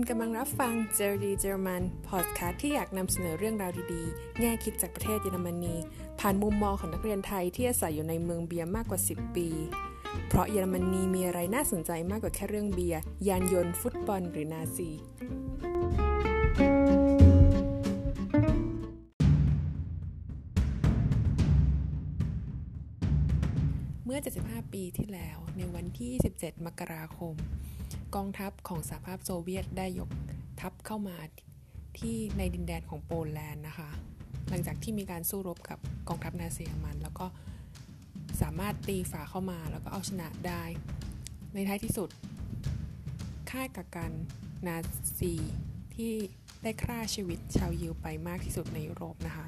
คุณกำลังรับฟังเจอดีเจอรมันพอดคาสต์ที่อยากนำเสนอเรื่องราวดีๆ แง่คิดจากประเทศเยอรมนี ผ่านมุมมองของนักเรียนไทยที่อาศัยอยู่ในเมืองเบียร์มากกว่า 10 ปี เพราะเยอรมนีมีอะไรน่าสนใจมากกว่าแค่เรื่องเบียร์ ยานยนต์ ฟุตบอล หรือนาซีเมื่อ 75 ปีที่แล้วในวันที่ 17 มกราคม กองทัพของสหภาพโซเวียตได้ยกทัพเข้ามาที่ในดินแดนของโปแลนด์นะคะ หลังจากที่มีการสู้รบกับกองทัพนาซีมัน แล้วก็สามารถตีฝ่าเข้ามาแล้วก็เอาชนะได้ ในท้ายที่สุด ค่ายกักกันนาซีที่ได้ฆ่าชีวิตชาวยิวไปมากที่สุดในยุโรปนะคะ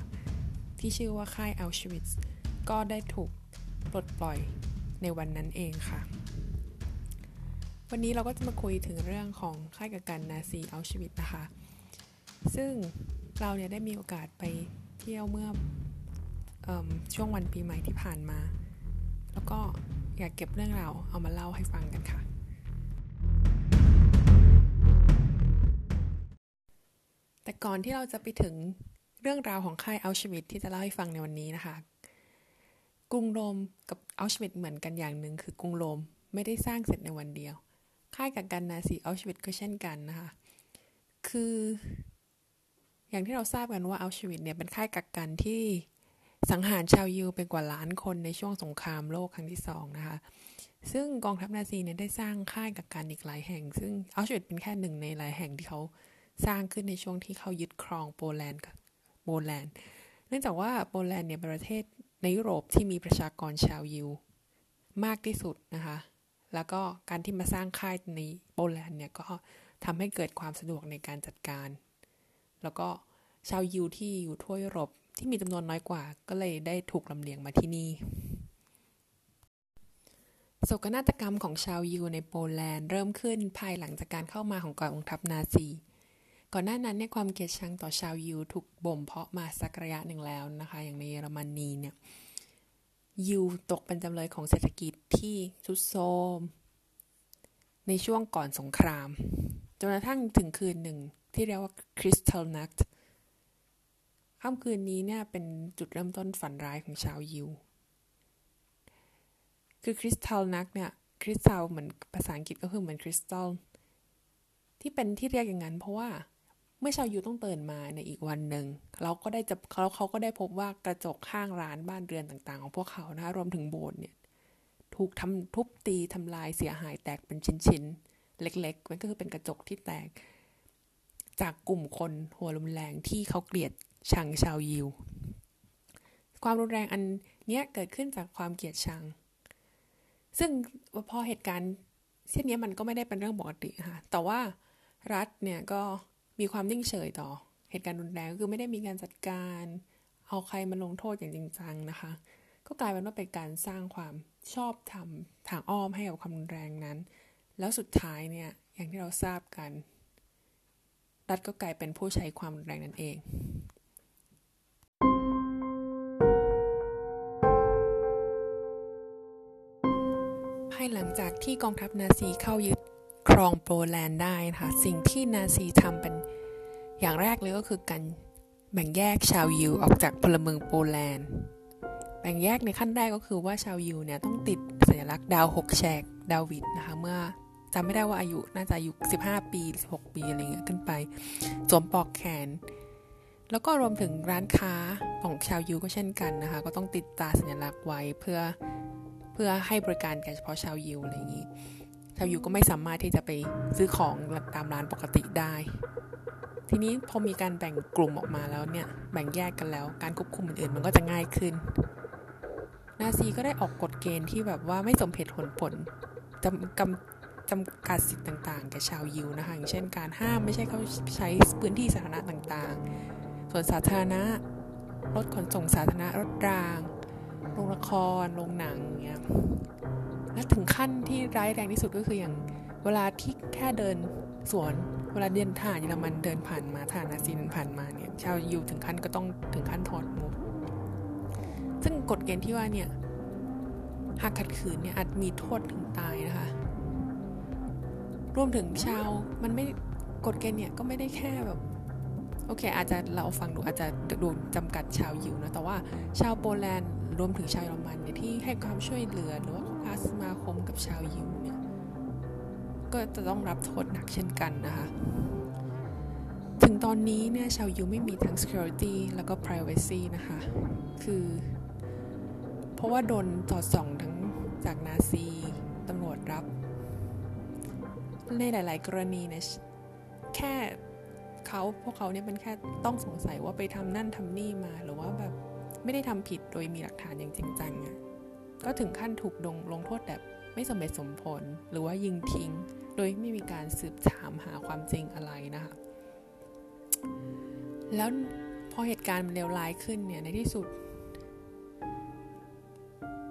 ที่ชื่อว่าค่ายอัลชวิตก็ได้ถูกปลดปล่อยในวันนั้นเองค่ะ วันนี้เราก็จะมาคุยถึงเรื่องของค่ายกักกันนาซีอัลชวิตนะคะ ซึ่งเราเนี่ยได้มีโอกาสไปเที่ยวเมื่ออช่วงวันปีใหม่ที่ผ่านมา แล้วก็อยากเก็บเรื่องราวเอามาเล่าให้ฟังกันค่ะ แต่ก่อนที่เราจะไปถึงเรื่องราวของค่ายอัลชวิตที่จะเล่าให้ฟังในวันนี้นะคะ กรุงโรมกับอัลชวิตเหมือนกันอย่างหนึ่งคือกรุงโรมไม่ได้สร้างเสร็จในวันเดียว ค่ายกักกันนาซีเอัลชวิตก็เช่นกันนะคะ คือ อย่างที่เราทราบกันว่าเอัลชวิตเนี่ยเป็นค่ายกักกันที่สังหารชาวยิวไปกว่าล้านคนในช่วงสงครามโลกครั้งที่สองนะคะ ซึ่งกองทัพนาซีเนี่ยได้สร้างค่ายกักกันอีกหลายแห่ง ซึ่งเอัลชวิตเป็นแค่หนึ่งในหลายแห่งที่เขาสร้างขึ้นในช่วงที่เขายึดครองโปแลนด์โปแลนด์ เนื่องจากว่าโปแลนด์เนี่ยเป็นประเทศในยุโรปที่มีประชากรชาวยิวมากที่สุดนะคะ แล้วก็การที่มาสร้างค่ายในโปแลนด์เนี่ยก็ทำให้เกิดความสะดวกในการจัดการ แล้วก็ชาวยิวที่อยู่ทั่วยุโรปที่มีจำนวนน้อยกว่า ก็เลยได้ถูกลำเลียงมาที่นี่โศกนาฏกรรมของชาวยิวในโปแลนด์เริ่มขึ้นภายหลังจากการเข้ามาของกองทัพนาซี ก่อนหน้านั้นเนี่ยความเกลียดชังต่อชาวยิวถูกบ่มเพาะมาสักระยะหนึ่งแล้วนะคะ อย่างในเยอรมนีเนี่ย ยิวตกเป็นจำเลยของเศรษฐกิจที่ทุดโทรมในช่วงก่อนสงคราม จนกระทั่งถึงคืนหนึ่งที่เรียกว่าคริสตัลนัทค่ำคืนนี้เนี่ยเป็นจุดเริ่มต้นฝันร้ายของชาวยิว คือคริสตัลนักเนี่ยคริสตัลเหมือนภาษาอังกฤษก็คือเหมือนคริสตัลที่เป็นที่เรียกอย่างนั้นเพราะว่า เมื่อชาวยิวต้องเตื่นมาในอีกวันหนึ่งเราก็ได้จะเขาเขาก็ได้พบว่ากระจกข้างร้านบ้านเรือนต่างๆ ของพวกเขานะรวมถึงโบสถ์เนี่ย ถูกทำทุบตีทำลายเสียหายแตกเป็นชิ้นๆ เล็กๆมันก็คือเป็นกระจกที่แตก จากกลุ่มคนหัวรุนแรงที่เขาเกลียดชังชาวยิว ความรุนแรงอันเนี้ยเกิดขึ้นจากความเกลียดชัง ซึ่งพอเหตุการณ์เช่นนี้มันก็ไม่ได้เป็นเรื่องปกติค่ะแต่ว่ารัฐเนี่ยก็ มีความนิ่งเฉยต่อ เหตุการณ์รุนแรงก็คือไม่ได้มีการจัดการ เอาใครมาลงโทษอย่างจริงจังนะคะ ก็กลายเป็นว่าเป็นการสร้างความชอบธรรมทางอ้อมให้กับความรุนแรงนั้น แล้วสุดท้ายเนี่ยอย่างที่เราทราบกัน รัฐก็กลายเป็นผู้ใช้ความรุนแรงนั่นเองภายหลังจากที่กองทัพนาซีเข้ายึด ครองโปแลนด์ได้นะคะ สิ่งที่นาซีทำเป็นอย่างแรกเลยก็คือการแบ่งแยกชาวยิวออกจากพลเมืองโปแลนด์ แบ่งแยกในขั้นแรกก็คือว่าชาวยิวเนี่ยต้องติดสัญลักษณ์ดาวหกแฉกดาวิดนะคะเมื่อจำไม่ได้ว่าอายุน่าจะอายุ15 ปี 16 ปีอะไรเงี้ยขึ้นไปสวมปลอกแขน แล้วก็รวมถึงร้านค้าของชาวยิวก็เช่นกันนะคะ ก็ต้องติดตาสัญลักษณ์ไว้เพื่อเพื่อให้บริการแก่เฉพาะชาวยิวอะไรอย่างนี้ ชาวยิวก็ไม่สามารถที่จะไปซื้อของตามร้านปกติได้ ทีนี้พอมีการแบ่งกลุ่มออกมาแล้วเนี่ย แบ่งแยกกันแล้ว การควบคุมอื่นๆ มันก็จะง่ายขึ้น นาซีก็ได้ออกกฎเกณฑ์ที่แบบว่าไม่สมเหตุผลผลจำกำจำกัดสิทธิ์ต่างๆแก่ชาวยิวนะคะอย่างเช่นการห้ามไม่ใช่เขาใช้พื้นที่สาธารณะต่างๆ ส่วนสาธารณะรถขนส่งสาธารณะรถราง โรงละคร โรงหนังเงี้ย และถึงขั้นที่ร้ายแรงที่สุดก็คืออย่างเวลาที่แค่เดินสวนเวลาเดินทารเยอรมันเดินผ่านมาทารนาซีเดินผ่านมาเนี่ยชาวยิวถึงขั้นก็ต้องถึงขั้นถอดหมวกซึ่งกฎเกณฑ์ที่ว่าเนี่ยหากขัดขืนเนี่ยอาจมีโทษถึงตายนะคะ รวมถึงชาวมันไม่กฎเกณฑ์เนี่ยก็ไม่ได้แค่แบบโอเค อาจจะเราฟังดูอาจจะดนจำกัดชาวยิวนะแต่ว่าชาวโปแลนด์รวมถึงชาวเยอรมันเนี่ยที่ให้ความช่วยเหลือหรือว่าาสมาคมกับชาวยิวเนี่ยก็จะต้องรับโทษหนักเช่นกันนะคะ ถึงตอนนี้เนี่ยชาวยิวไม่มีทั้ง security แล้วก็ privacy นะคะ คือ เพราะว่าโดนตอดส่องทั้งจากนาซีตำรวจรับ ในหลาย ๆ กรณีเนี่ยแค่เขาพวกเขาเนี่ยมันแค่ต้องสงสัยว่าไปทำนั่นทำนี่มาหรือว่าแบบไม่ได้ทำผิดโดยมีหลักฐานอย่างจริงจังอะ ก็ถึงขั้นถูกลงลงโทษแบบไม่สมเหตุสมผลหรือว่ายิงทิ้ง โดยไม่มีการสืบถามหาความจริงอะไรนะคะแล้วพอเหตุการณ์มันเลวร้ายขึ้นเนี่ยในที่สุด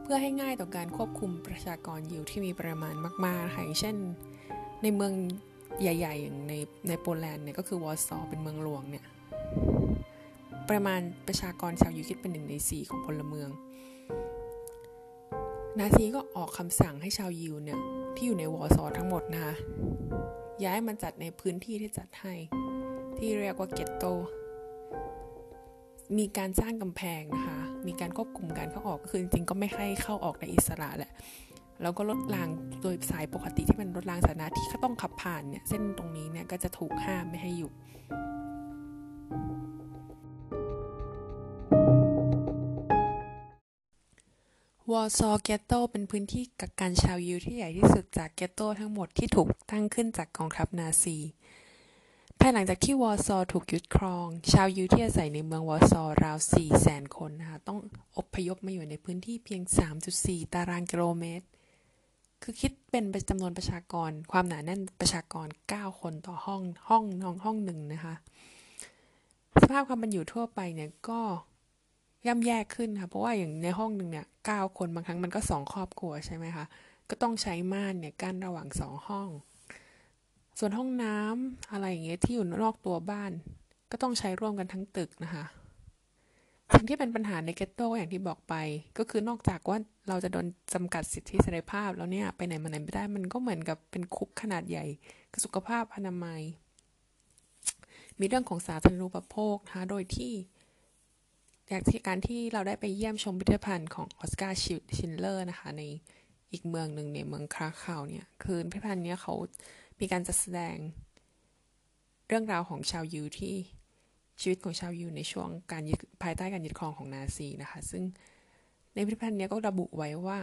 เพื่อให้ง่ายต่อการควบคุมประชากรยิวที่มีปริมาณมากๆค่ะอย่างเช่นในเมืองใหญ่ๆ อย่างในในโปแลนด์เนี่ยก็คือวอร์ซอเป็นเมืองหลวงเนี่ยประมาณประชากรชาวยูคิดเป็นหนึ่งในสี่ของพลเมือง นาซีก็ออกคำสั่งให้ชาวยิวเนี่ย ที่อยู่ในวอร์ซอทั้งหมดนะคะย้ายมาจัดในพื้นที่ที่จัดให้ ที่เรียกว่าเกตโต มีการสร้างกำแพงนะคะ มีการควบคุมการเข้าออกก็คือจริงๆก็ไม่ให้เข้าออกในอิสระแหละแล้วก็รถรางโดยสายปกติที่เป็นรถรางสาธารณะที่เขาต้องขับผ่านเนี่ย เส้นตรงนี้เนี่ยก็จะถูกห้ามไม่ให้อยู่ วอร์ซอเกตโตเป็นพื้นที่กักกันชาวยิวที่ใหญ่ที่สุดจากเกตโตทั้งหมดที่ถูกตั้งขึ้นจากกองทัพนาซีภายหลังจากที่วอร์ซอถูกยึดครอง ชาวยิวที่อาศัยในเมืองวอร์ซอราว 4 แสนคนนะคะต้องอพยพมาอยู่ในพื้นที่เพียง 3.4 ตารางกิโลเมตร คือคิดเป็นจำนวนประชากร ความหนาแน่นประชากร 9 คนต่อห้องห้องน้องห้องหนึ่งนะคะ สภาพความเป็นอยู่ทั่วไปเนี่ยก็ ย่ำแย่ขึ้นค่ะ เพราะว่าอย่างในห้องหนึ่งเนี่ยเก้าคนบางครั้งมันก็สองครอบครัวใช่ไหมคะก็ต้องใช้ม่านเนี่ยกั้นระหว่างสองห้อง ส่วนห้องน้ำอะไรอย่างเงี้ยที่อยู่นอกตัวบ้าน ก็ต้องใช้ร่วมกันทั้งตึกนะคะสิ่งที่เป็นปัญหาในเกตโตอย่างที่บอกไป ก็คือนอกจากว่าเราจะโดนจำกัดสิทธิเสรีภาพแล้วเนี่ยไปไหนมาไหนไม่ได้มันก็เหมือนกับเป็นคุกขนาดใหญ่สุขภาพอนามัย มีเรื่องของสาธารณูปโภคนะคะโดยที่ จากที่การที่เราได้ไปเยี่ยมชมพิพิธภัณฑ์ของออสการ์ชินเลอร์นะคะ ในอีกเมืองหนึ่งในเมืองคราคาวเนี่ย คือพิพิธภัณฑ์นี้เขามีการจัดแสดงเรื่องราวของชาวยูที่ชีวิตของชาวยูในช่วงการภายใต้การยึดครองของนาซีนะคะ ซึ่งในพิพิธภัณฑ์นี้ก็ระบุไว้ว่า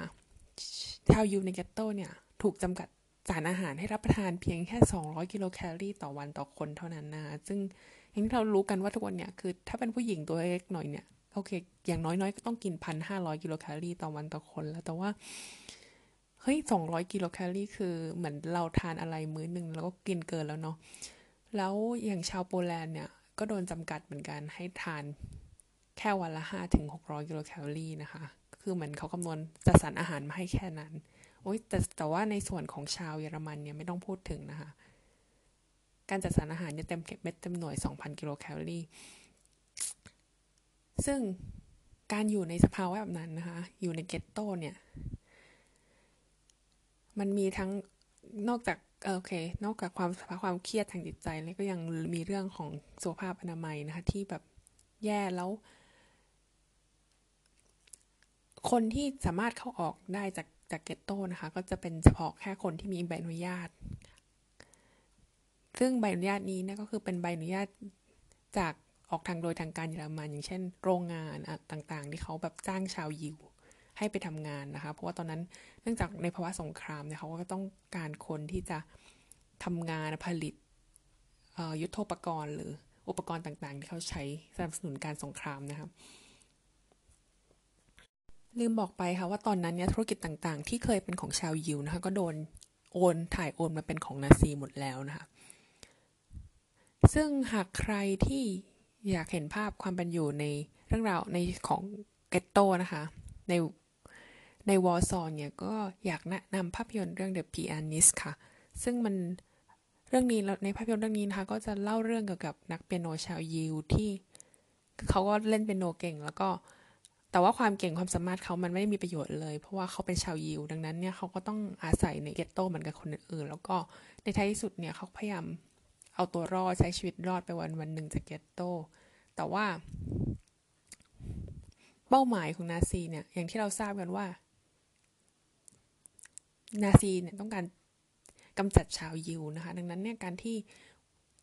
ชาวยูในเกตโตเนี่ย ถูกจำกัดสารอาหารให้รับประทานเพียงแค่ 200 กิโลแคลอรี่ต่อวันต่อคนเท่านั้นนะซึ่งอย่างที่เรารู้กันว่าทุกวันเนี่ยคือ ถ้าเป็นผู้หญิงตัวเล็กหน่อยเนี่ย โอเค อย่างน้อยๆก็ต้องกินพันห้าร้อยกิโลแคลอรี่ต่อวันต่อคนแล้ว แต่ว่า เฮ้ยสองร้อยกิโลแคลอรี่คือเหมือนเราทานอะไรมื้อหนึ่งแล้วก็กินเกินแล้วเนาะ แล้วอย่างชาวโปแลนด์เนี่ย ก็โดนจำกัดเหมือนกันให้ทานแค่วันละห้าถึงหกร้อยกิโลแคลอรี่นะคะ คือเหมือนเขาคำนวณจัดสรรอาหารมาให้แค่นั้น โอ้ยแต่แต่ว่าในส่วนของชาวเยอรมันเนี่ยไม่ต้องพูดถึงนะคะ การจัดสรรอาหารเนี่ยเต็มเม็ดเต็มหน่วยสองพันกิโลแคลอรี่ ซึ่งการอยู่ในสภาวะแบบนั้นนะคะ อยู่ในเกตโตเนี่ย มันมีทั้งนอกจากโอเค นอกจากความความเครียดทางจิตใจ แล้วก็ยังมีเรื่องของสุขภาพอนามัยนะคะ ที่แบบแย่แล้ว คนที่สามารถเข้าออกได้จากจากเกตโตนะคะ ก็จะเป็นเฉพาะแค่คนที่มีใบอนุญาต ซึ่งใบอนุญาตนี้เนี่ยก็คือเป็นใบอนุญาตจาก ออกทางโดยทางการเยอรมันอย่างเช่น โรงงานต่างๆ ที่เขาแบบจ้างชาวยิวให้ไปทำงานนะคะ เพราะว่าตอนนั้นเนื่องจากในภาวะสงครามเนี่ยเขาก็ต้องการคนที่จะทำงานผลิตยุทโธปกรณ์ หรืออุปกรณ์ต่างๆ ที่เขาใช้สนับสนุนการสงครามนะครับลืมบอกไปค่ะว่าตอนนั้นเนี่ยธุรกิจต่างๆ ที่เคยเป็นของชาวยิวนะคะก็โดนโอนถ่ายโอนมาเป็นของนาซีหมดแล้วนะคะซึ่งหากใครที่ อยากเห็นภาพความเป็นอยู่ในเรื่องราวในของเกตโตนะคะ ในในวอร์ซอนเนี่ยก็อยากแนะนำภาพยนตร์เรื่อง The Pianist ค่ะ ซึ่งมันเรื่องนี้ในภาพยนตร์เรื่องนี้นะคะ ก็จะเล่าเรื่องเกี่ยวกับนักเปียโนชาวยิวที่เขาก็เล่นเปียโนเก่ง แล้วก็แต่ว่าความเก่งความสามารถเขามันไม่ได้มีประโยชน์เลย เพราะว่าเขาเป็นชาวยิว ดังนั้นเนี่ยเขาก็ต้องอาศัยในเกตโตเหมือนกับคนอื่นๆแล้วก็ในท้ายที่สุดเนี่ยเขาพยายาม เอาตัวรอดใช้ชีวิตรอดไปวันวันหนึ่งจากเกตโต แต่ว่า เป้าหมายของนาซีเนี่ย อย่างที่เราทราบกันว่า นาซีเนี่ยต้องการกำจัดชาวยิวนะคะ ดังนั้นเนี่ยการที่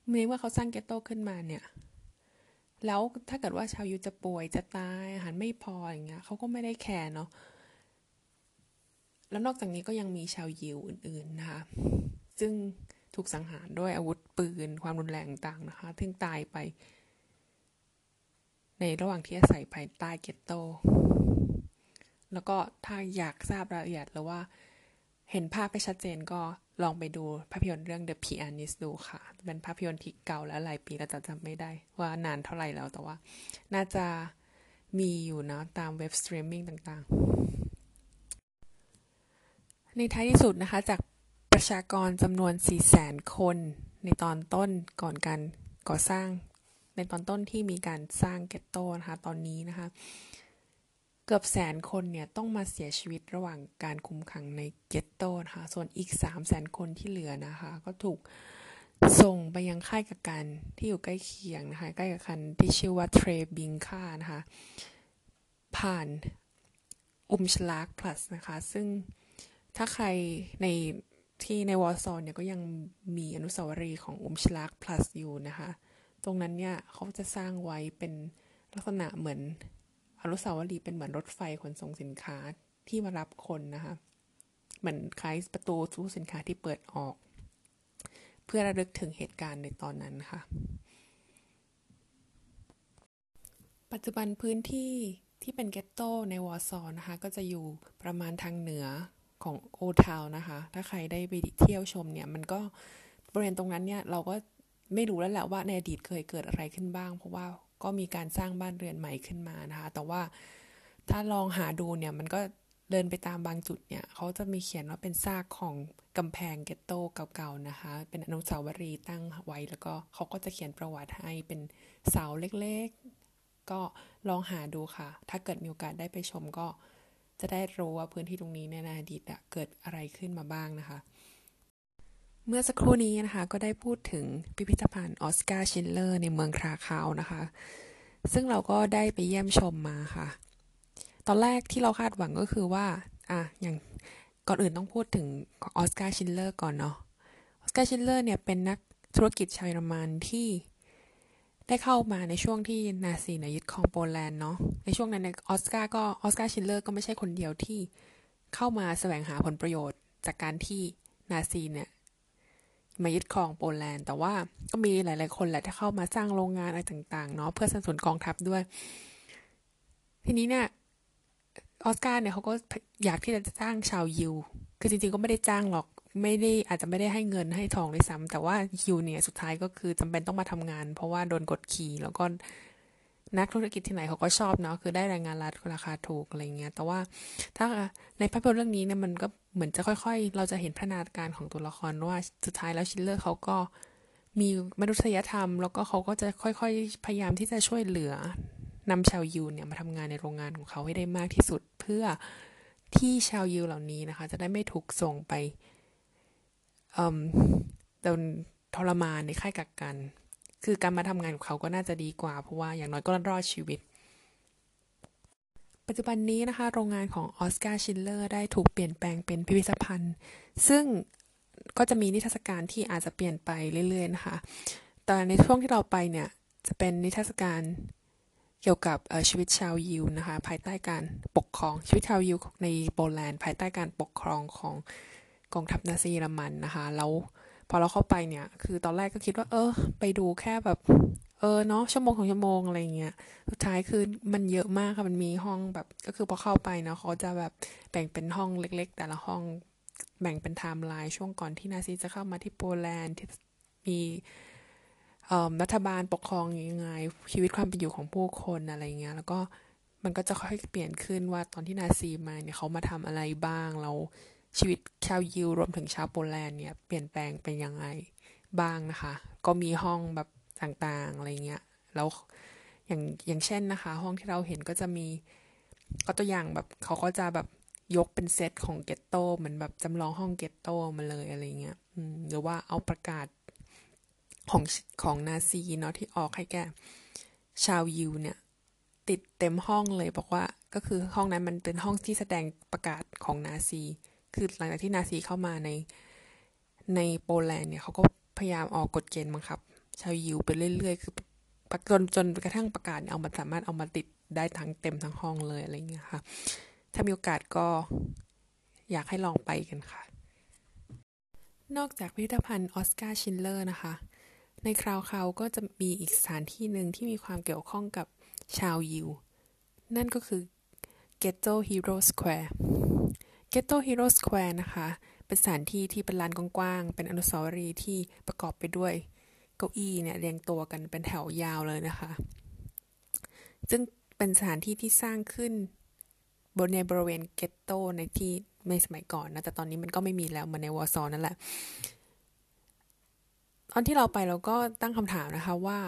เมื่อว่าเขาสร้างเกตโตขึ้นมาเนี่ยแล้วถ้าเกิดว่าชาวยิวจะป่วยจะตายอาหารไม่พออย่างเงี้ยเขาก็ไม่ได้แคร์เนาะแล้วนอกจากนี้ก็ยังมีชาวยิวอื่น ๆนะคะ ซึ่ง ถูกสังหารด้วยอาวุธปืน ความรุนแรงต่างนะคะทึ่งตายไป ในระหว่างที่อาศัยภายใต้เกตโต แล้วก็ถ้าอยากทราบรายละเอียดหรือว่าเห็นภาพไปชัดเจนก็ลองไปดูภาพยนตร์เรื่อง The Pianist ดูค่ะ เป็นภาพยนตร์ที่เก่าแล้วหลายปีแล้วจะจำไม่ได้ว่านานเท่าไหร่แล้วแต่ว่า น่าจะมีอยู่นะตามเว็บสตรีมมิ่งต่างๆ ในท้ายที่สุดนะคะจาก ประชากรจำนวน 400,000 คนในตอนต้นก่อนการก่อสร้าง ในตอนต้นที่มีการสร้าง ghetto นะคะตอนนี้นะคะ เกือบแสนคนเนี่ยต้องมาเสียชีวิตระหว่างการคุมขังใน ghetto นะคะส่วนอีก 3 0 0แสนคนที่เหลือนะคะ ก็ถูกส่งไปยังค่ายกักกันที่อยู่ใกล้เคียงนะคะใกล้กับคันที่ชื่อว่าเทรบิงค่านะคะผ่านอุมชลากพลัสนะคะ ซึ่งถ้าใครใน ที่ในวอร์ซอนเนี่ยก็ยังมีอนุสาวรีย์ของอุมชลากพลัสอยู่นะคะ ตรงนั้นเนี่ยเขาจะสร้างไว้เป็นลักษณะเหมือนอนุสาวรีย์เป็นเหมือนรถไฟขนส่งสินค้าที่มารับคนนะคะ เหมือนคล้ายประตูตู้สินค้าที่เปิดออก เพื่อระลึกถึงเหตุการณ์ในตอนนั้นค่ะ ปัจจุบันพื้นที่ที่เป็นเกตโตในวอร์ซอนนะคะ ก็จะอยู่ประมาณทางเหนือ ของโอทาวนะคะ ถ้าใครได้ไปเที่ยวชมเนี่ย มันก็บริเวณตรงนั้นเนี่ย เราก็ไม่รู้แล้วแหละว่าในอดีตเคยเกิดอะไรขึ้นบ้าง เพราะว่าก็มีการสร้างบ้านเรือนใหม่ขึ้นมานะคะ แต่ว่าถ้าลองหาดูเนี่ย มันก็เดินไปตามบางจุดเนี่ยเขาจะมีเขียนว่าเป็นซากของกำแพง ghetto เก่าๆนะคะ เป็นอนุสาวรีย์ตั้งไว้ แล้วก็เขาก็จะเขียนประวัติให้เป็นเสาเล็กๆ ก็ลองหาดูค่ะ ถ้าเกิดมีโอกาสได้ไปชมก็ จะได้รู้ว่าพื้นที่ตรงนี้ในอดีตเกิดอะไรขึ้นมาบ้างนะคะ เมื่อสักครู่นี้นะคะ ก็ได้พูดถึงพิพิธภัณฑ์ออสการ์ชินเลอร์ในเมืองคราคาวนะคะ ซึ่งเราก็ได้ไปเยี่ยมชมมาค่ะ ตอนแรกที่เราคาดหวังก็คือว่าอะอย่างก่อนอื่นต้องพูดถึงออสการ์ชินด์เลอร์ก่อนเนาะออสการ์ชินด์เลอร์เนี่ยเป็นนักธุรกิจชาวเยอรมันที่ ได้เข้ามาในช่วงที่นาซีเนี่ยยึดครองโปแลนด์เนาะในช่วงนั้นออสการ์ก็ออสการ์ชินด์เลอร์ก็ไม่ใช่คนเดียวที่เข้ามาแสวงหาผลประโยชน์ จากการที่นาซีเนี่ยมายึดครองโปแลนด์ แต่ว่าก็มีหลาย ๆ คนแหละที่เข้ามาสร้างโรงงานอะไรต่าง ๆ เนาะเพื่อสนับสนุนกองทัพด้วย ทีนี้เนี่ยออสการ์เนี่ยเขาก็อยากที่จะจ้างชาวยิว คือจริง ๆ ก็ไม่ได้จ้างหรอก ไม่ได้อาจจะไม่ได้ให้เงินให้ทองด้วยซ้ำแต่ว่าคิวเนี่ยสุดท้ายก็คือจำเป็นต้องมาทำงาน เพราะว่าโดนกดขี่แล้วก็นักธุรกิจที่ไหนเขาก็ชอบเนาะคือได้แรงงานรัฐราคาถูกอะไรเงี้ยแต่ว่าถ้าในภาพยนตร์เรื่องนี้เนี่ยมันก็เหมือนจะค่อย ๆ เราจะเห็นพัฒนาการของตัวละครว่าสุดท้ายแล้วชิลเลอร์เขาก็มีมนุษยธรรม แล้วก็เขาก็จะค่อยๆพยายามที่จะช่วยเหลือนำชาวยิวเนี่ยมาทำงานในโรงงานของเขาให้ได้มากที่สุดเพื่อที่ชาวยิวเหล่านี้นะคะ จะได้ไม่ถูกส่งไป โดนทรมานในค่ายกักกัน คือการมาทำงานของเขาก็น่าจะดีกว่า เพราะว่าอย่างน้อยก็รอดชีวิต ปัจจุบันนี้นะคะ โรงงานของออสการ์ชินด์เลอร์ได้ถูกเปลี่ยนแปลงเป็นพิพิธภัณฑ์ ซึ่งก็จะมีนิทรรศการที่อาจจะเปลี่ยนไปเรื่อยๆนะคะ แต่ในช่วงที่เราไปเนี่ย จะเป็นนิทรรศการเกี่ยวกับชีวิตชาวยิวนะคะ ภายใต้การปกครองชีวิตชาวยิวในโปแลนด์ ภายใต้การปกครองของ กองทัพนาซีเยอรมันนะคะแล้วพอเราเข้าไปเนี่ย คือตอนแรกก็คิดว่า เออ ไปดูแค่แบบเออเนาะชั่วโมงของชั่วโมงอะไรเงี้ยสุดท้ายคือมันเยอะมากค่ะมันมีห้องแบบ ก็คือพอเข้าไปเนาะเขาจะแบบแบ่งเป็นห้องเล็ก ๆ แต่ละห้องแบ่งเป็นไทม์ไลน์ช่วงก่อนที่นาซีจะเข้ามาที่โปแลนด์ที่มีรัฐบาลปกครองยังไง ชีวิตความเป็นอยู่ของผู้คนอะไรเงี้ยแล้วก็มันก็จะค่อยเปลี่ยนขึ้นว่าตอนที่นาซีมาเนี่ยเขามาทำอะไรบ้างเรา ชีวิตชาวยิวรวมถึงชาวโปแลนด์เนี่ยเปลี่ยนแปลงเป็นยังไงบ้างนะคะ ก็มีห้องแบบต่างๆอะไรเงี้ยแล้วอย่างอย่างเช่นนะคะ ห้องที่เราเห็นก็จะมีก็ตัวอย่างแบบเขาก็จะแบบยกเป็นเซตของเกตโตเหมือนแบบจำลองห้องเกตโตมาเลยอะไรเงี้ยหรือว่าเอาประกาศของของนาซีเนาะที่ออกให้แก่ชาวยิวเนี่ย ติดเต็มห้องเลยบอกว่าก็คือห้องนั้นมันเป็นห้องที่แสดงประกาศของนาซี คือหลังจากที่นาซีเข้ามาในในโปแลนด์เนี่ยเขาก็พยายามออกกฎเกณฑ์บังคับ ชาวยิวไปเรื่อยๆ คือจนจนกระทั่งประกาศเอามาสามารถเอามาติดได้ทั้งเต็มทั้งห้องเลยอะไรเงี้ยค่ะ ถ้ามีโอกาสก็อยากให้ลองไปกันค่ะ นอกจากพิพิธภัณฑ์ออสการ์ชินด์เลอร์นะคะ ในคราคูฟก็จะมีอีกสถานที่หนึ่งที่มีความเกี่ยวข้องกับชาวยิว นั่นก็คือ Ghetto Hero Square Ghetto Hero Square นะคะ เป็นสถานที่ที่เป็นลานกว้างๆ เป็นอนุสาวรีย์ที่ประกอบไปด้วยเก้าอี้เนี่ยเรียงตัวกันเป็นแถวยาวเลยนะคะ ซึ่งเป็นสถานที่ที่สร้างขึ้นบนในบริเวณเกตโตในที่ในสมัยก่อนนะ แต่ตอนนี้มันก็ไม่มีแล้วมือนในวอร์ซอนนั่นแหละ ตอนที่เราไปเราก็ตั้งคำถามนะคะว่า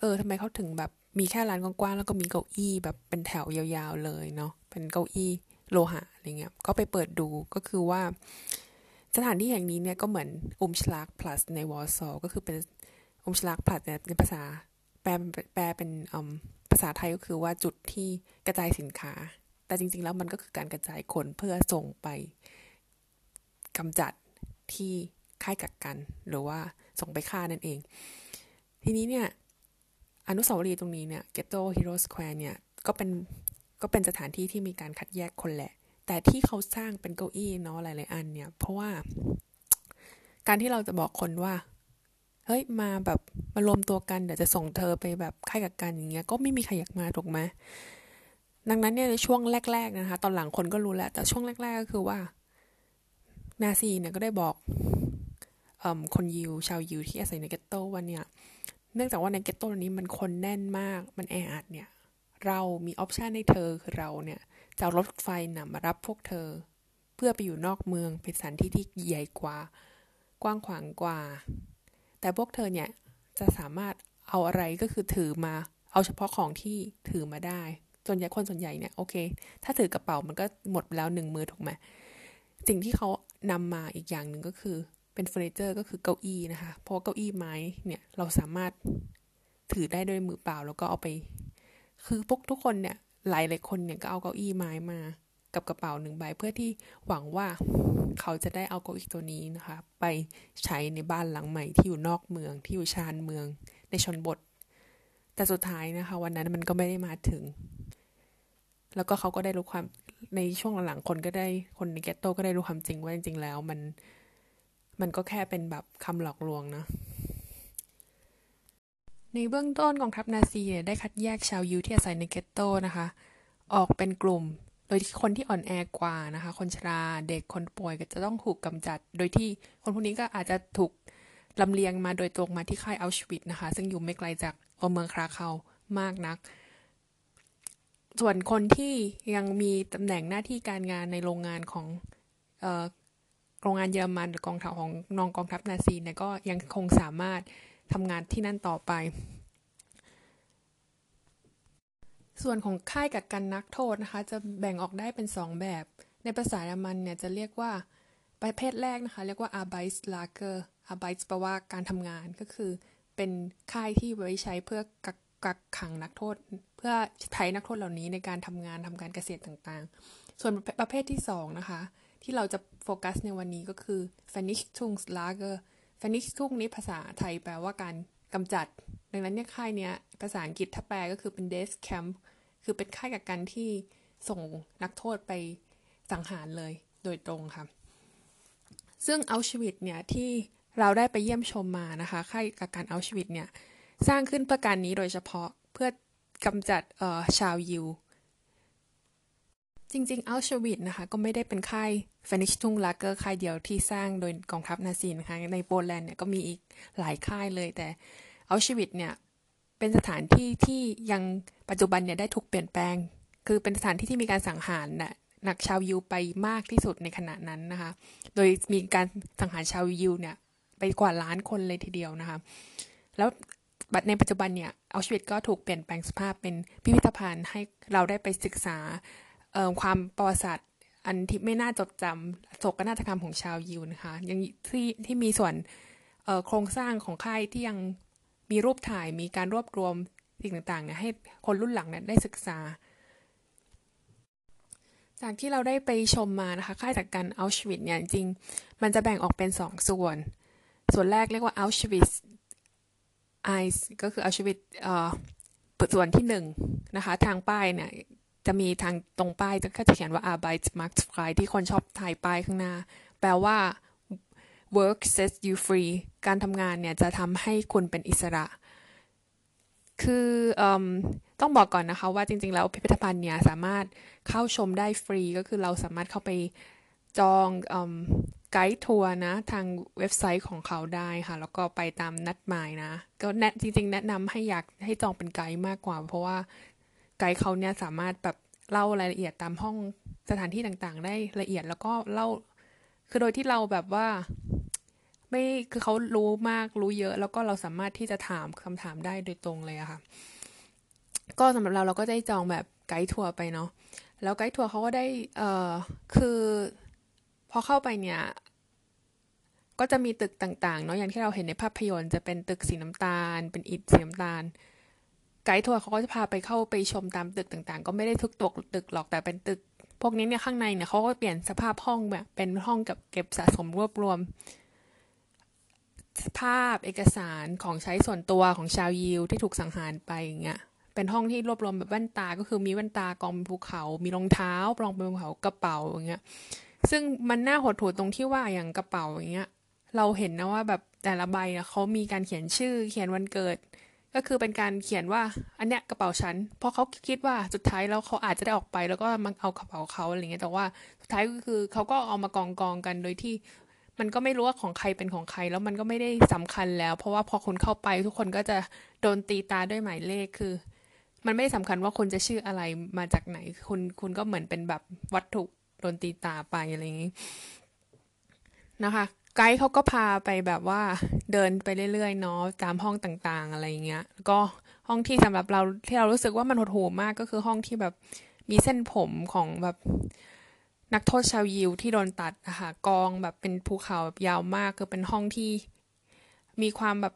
เออทำไมเขาถึงแบบมีแค่ลานกว้างๆแล้วก็มีเก้าอี้แบบเป็นแถวยาวๆเลยเนาะเป็นเก้าอี้ โลหะอะไรเงี้ยก็ไปเปิดดูก็คือว่า สถานที่แห่งนี้เนี่ยก็เหมือนอุมชลักพลัสในวอร์ซอก็คือเป็นอุมชลักพลัสในภาษาแปลแปลเป็นภาษาไทยก็คือว่าจุดที่กระจายสินค้า แต่จริง ๆ แล้วมันก็คือการกระจายคนเพื่อส่งไปกำจัดที่ค่ายกักกัน หรือว่าส่งไปฆ่านั่นเอง ทีนี้เนี่ยอนุสาวรีย์ตรงนี้เนี่ย Ghetto Hero Square เนี่ย ก็เป็น ก็เป็นสถานที่ที่มีการคัดแยกคนแหละ แต่ที่เขาสร้างเป็นเก้าอี้เนาะหลายๆอันเนี่ย เพราะว่า การที่เราจะบอกคนว่า เฮ้ยมาแบบมารวมตัวกันเดี๋ยวจะส่งเธอไปแบบค่ายกักกันอย่างเงี้ย ก็ไม่มีใครอยากมาถูกไหมดังนั้นเนี่ยในช่วงแรก ๆนะคะ ตอนหลังคนก็รู้แล้ว แต่ช่วงแรก ๆ ก็คือว่า นาซีเนี่ยก็ได้บอกอคนยิวชาวยิวที่อาศัยในเกตโตวันเนี่ย เนื่องจากว่าในเกตโตนี้มันคนแน่นมาก มันแออัดเนี่ย เรามีออปชันให้เธอคือเราเนี่ยจะรถไฟนำมารับพวกเธอ เพื่อไปอยู่นอกเมืองเป็นสถานที่ที่ใหญ่กว่า กว้างขวางกว่า แต่พวกเธอเนี่ยจะสามารถเอาอะไรก็คือถือมา เอาเฉพาะของที่ถือมาได้ ส่วนใหญ่คนส่วนใหญ่เนี่ยโอเค ถ้าถือกระเป๋ามันก็หมดแล้วหนึ่งมือถูกไหมสิ่งที่เขานำมาอีกอย่างหนึ่งก็คือเป็นเฟอร์นิเจอร์ก็คือเก้าอี้นะคะ เพราะเก้าอี้ไม้เนี่ยเราสามารถถือได้ด้วยมือเปล่า แล้วก็เอาไป คือพวกทุกคนเนี่ย หลายหลายคนเนี่ยก็เอาเก้าอี้ไม้มา กับกระเป๋าหนึ่งใบเพื่อที่หวังว่าเขาจะได้เอาเก้าอี้ตัวนี้นะคะ ไปใช้ในบ้านหลังใหม่ที่อยู่นอกเมืองที่อยู่ชานเมืองในชนบท แต่สุดท้ายนะคะ วันนั้นมันก็ไม่ได้มาถึง แล้วก็เขาก็ได้รู้ความในช่วงหลังๆคนก็ได้คนในแกตโตก็ได้รู้ความจริงว่าจริงๆแล้วมันมันก็แค่เป็นแบบคำหลอกลวงนะ ในเบื้องต้นกองทัพนาซีได้คัดแยกชาวยิวที่อาศัยในเกตโตนะคะ ออกเป็นกลุ่ม โดยที่คนที่อ่อนแอกว่านะคะ คนชราเด็กคนป่วยก็จะต้องถูกกำจัด โดยที่คนพวกนี้ก็อาจจะถูกลำเลียงมาโดยตรงมาที่ค่ายอัลชวิตนะคะ ซึ่งอยู่ไม่ไกลจากเมืองคราเคามากนัก ส่วนคนที่ยังมีตำแหน่งหน้าที่การงานในโรงงานของโรงงานเยอรมันหรือกองทัพของนองกองทัพนาซีเนี่ยก็ยังคงสามารถ ทำงานที่นั่นต่อไป ส่วนของค่ายกักกันนักโทษนะคะ จะแบ่งออกได้เป็น 2 แบบ ในภาษาเยอรมันเนี่ยจะเรียกว่าประเภทแรกนะคะ เรียกว่า Arbeitslager Arbeit แปลว่าการทำงานก็คือ เป็นค่ายที่ไว้ใช้เพื่อกักกักขังนักโทษ เพื่อใช้นักโทษเหล่านี้ในการทำงานทำการเกษตรต่างๆ ส่วนประเภทที่2นะคะ ที่เราจะโฟกัสในวันนี้ก็คือ f a n i s h t u n g s l a g e r f a n i s h t u n g นี้ภาษาไทยแปลว่าการกำจัด ดังนั้นเนี่ยค่ายเนี้ยภาษาอังกฤษถ้าแปลก็คือเป็น death camp คือเป็นค่ายกักกันที่ส่งนักโทษไปสังหารเลยโดยตรงค่ะ ซึ่งเอาชวิทซ์เนี่ยที่เราได้ไปเยี่ยมชมมานะคะค่ายกักกันเอาชวิทซ์เนี่ยสร้างขึ้นเพื่อการนี้โดยเฉพาะเพื่อกำจัดชาวยิว จริงๆเอาชวิทซ์นะคะ ก็ไม่ได้เป็นค่าย Vernichtungslager ค่ายเดียวที่สร้างโดยกองทัพนาซีนะคะ ในโปแลนด์เนี่ยก็มีอีกหลายค่ายเลยแต่เอาชวิทซ์เนี่ยเป็นสถานที่ที่ยังปัจจุบันเนี่ยได้ถูกเปลี่ยนแปลง คือเป็นสถานที่ที่มีการสังหารน่ะนักชาวยิวไปมากที่สุดในขณะนั้นนะคะ โดยมีการสังหารชาวยิวเนี่ยไปกว่าล้านคนเลยทีเดียวนะคะ แล้วบัดในปัจจุบันเนี่ยอัลชวิตก็ถูกเปลี่ยนแปลงสภาพเป็นพิพิธภัณฑ์ให้เราได้ไปศึกษา ความประวัติศาสตร์อันที่ไม่น่าจดจำโศกนาฏกรรมของชาวยิวนะคะยังที่ที่มีส่วนโครงสร้างของค่ายที่ยังมีรูปถ่ายมีการรวบรวมสิ่งต่างๆเนี่ยให้คนรุ่นหลังเนี่ยได้ศึกษา จากที่เราได้ไปชมมานะคะ ค่ายจัดการอัลชวิตเนี่ยจริง มันจะแบ่งออกเป็นสองส่วน ส่วนแรกเรียกว่าอัลชวิตไอส์ก็คืออัลชวิตเอ่อส่วนที่หนึ่งนะคะ ทางป้ายเนี่ย จะมีทางตรงป้ายก็จะเขียนว่า Arbeit macht frei ที่คนชอบถ่ายป้ายข้างหน้า แปลว่า work sets you free การทำงานเนี่ยจะทำให้คุณเป็นอิสระ คืออต้องบอกก่อนนะคะว่าจริง ๆ แล้วพิพิธภัณฑ์เนี่ยสามารถเข้าชมได้ฟรี ก็คือเราสามารถเข้าไปจองไกด์ทัวร์นะ ทางเว็บไซต์ของเขาได้ค่ะ แล้วก็ไปตามนัดหมายนะ ก็แนะจริง ๆ แนะนำให้อยากให้จองเป็นไกด์มากกว่า เพราะว่า ไกด์เขาเนี่ยสามารถแบบเล่ารายละเอียดตามห้องสถานที่ต่างๆ ได้ละเอียดแล้วก็เล่า คือโดยที่เราแบบว่า ไม่คือเขารู้มากรู้เยอะ แล้วก็เราสามารถที่จะถามคำถามได้โดยตรงเลยอะค่ะ ก็สำหรับเราเราก็ได้จองแบบไกด์ทัวร์ไปเนาะแล้วไกด์ทัวร์เขาก็ได้เอ่อคือพอเข้าไปเนี่ยก็จะมีตึกต่างๆเนาะอย่างที่เราเห็นในภาพยนตร์จะเป็นตึกสีน้ำตาล เป็นอิฐสีน้ำตาล ไกด์ทัวร์เขาก็จะพาไปเข้าไปชมตามตึกต่างๆ ก็ไม่ได้ทุกตกตึกหรอกแต่เป็นตึก พวกนี้เนี่ยข้างในเนี่ยเขาก็เปลี่ยนสภาพห้องแบบเป็นห้องกับเก็บสะสมรวบรวม ภาพเอกสารของใช้ส่วนตัวของชาวยิวที่ถูกสังหารไปอย่างเงี้ยเป็นห้องที่รวบรวมแบบแว่นตา ก็คือมีแว่นตากองเป็นภูเขา มีรองเท้ารองเป็นภูเขากระเป๋าอย่างเงี้ย ซึ่งมันน่าหดหู่ตรงที่ว่าอย่างกระเป๋าอย่างเงี้ย เราเห็นนะว่าแบบแต่ละใบนะเขามีการเขียนชื่อเขียนวันเกิด ก็คือเป็นการเขียนว่าอันเนี้ยกระเป๋าฉันเพราะเขาคิดว่าสุดท้ายแล้วเขาอาจจะได้ออกไปแล้วก็มาเอากระเป๋าเขาอะไรเงี้ยแต่ว่าสุดท้ายก็คือเขาก็เอามากองกองกันโดยที่ มันก็ไม่รู้ว่าของใครเป็นของใคร แล้วมันก็ไม่ได้สำคัญแล้ว เพราะว่าพอคนเข้าไปทุกคนก็จะโดนตีตาด้วยหมายเลขคือ มันไม่สำคัญว่าคุณจะชื่ออะไรมาจากไหนคุณคุณก็เหมือนเป็นแบบวัตถุโดนตีตาไปอะไรอย่างนี้นะคะ ไกด์เขาก็พาไปแบบว่าเดินไปเรื่อยๆเนาะตามห้องต่างๆ อะไรเงี้ยแล้วก็ห้องที่สำหรับเราที่เรารู้สึกว่ามันหดหู่มากก็คือห้องที่แบบมีเส้นผมของแบบนักโทษชาวยิวที่โดนตัดอะค่ะกองแบบเป็นภูเขาแบบยาวมากคือเป็นห้องที่มีความแบบ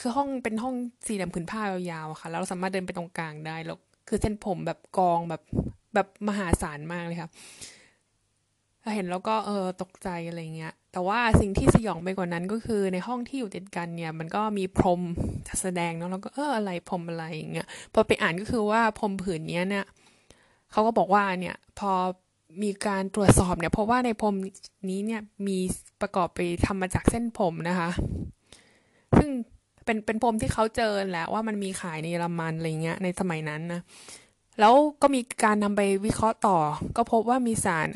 คือห้องเป็นห้องสี่เหลี่ยมผืนผ้ายาวๆค่ะแล้วเราสามารถเดินไปตรงกลางได้แล้วคือเส้นผมแบบกองแบบแบบมหาศาลมากเลยค่ะ เห็นแล้วก็เออตกใจอะไรเงี้ย แต่ว่าสิ่งที่สยองไปกว่านั้นก็คือในห้องที่อยู่ติดกันเนี่ย มันก็มีพรมแสดงเนาะแล้วก็เอออะไรพรมอะไรอย่างเงี้ยพอไปอ่านก็คือว่าพรมผืนนี้เนี่ยเขาก็บอกว่าเนี่ยพอมีการตรวจสอบเนี่ยเพราะว่าในพรมนี้เนี่ยมีประกอบไปทำมาจากเส้นผมนะคะ ซึ่งเป็นเป็นพรมที่เขาเจอแหละว่ามันมีขายในเยอรมันอะไรเงี้ยในสมัยนั้นนะ แล้วก็มีการนำไปวิเคราะห์ต่อ ก็พบว่ามีสาร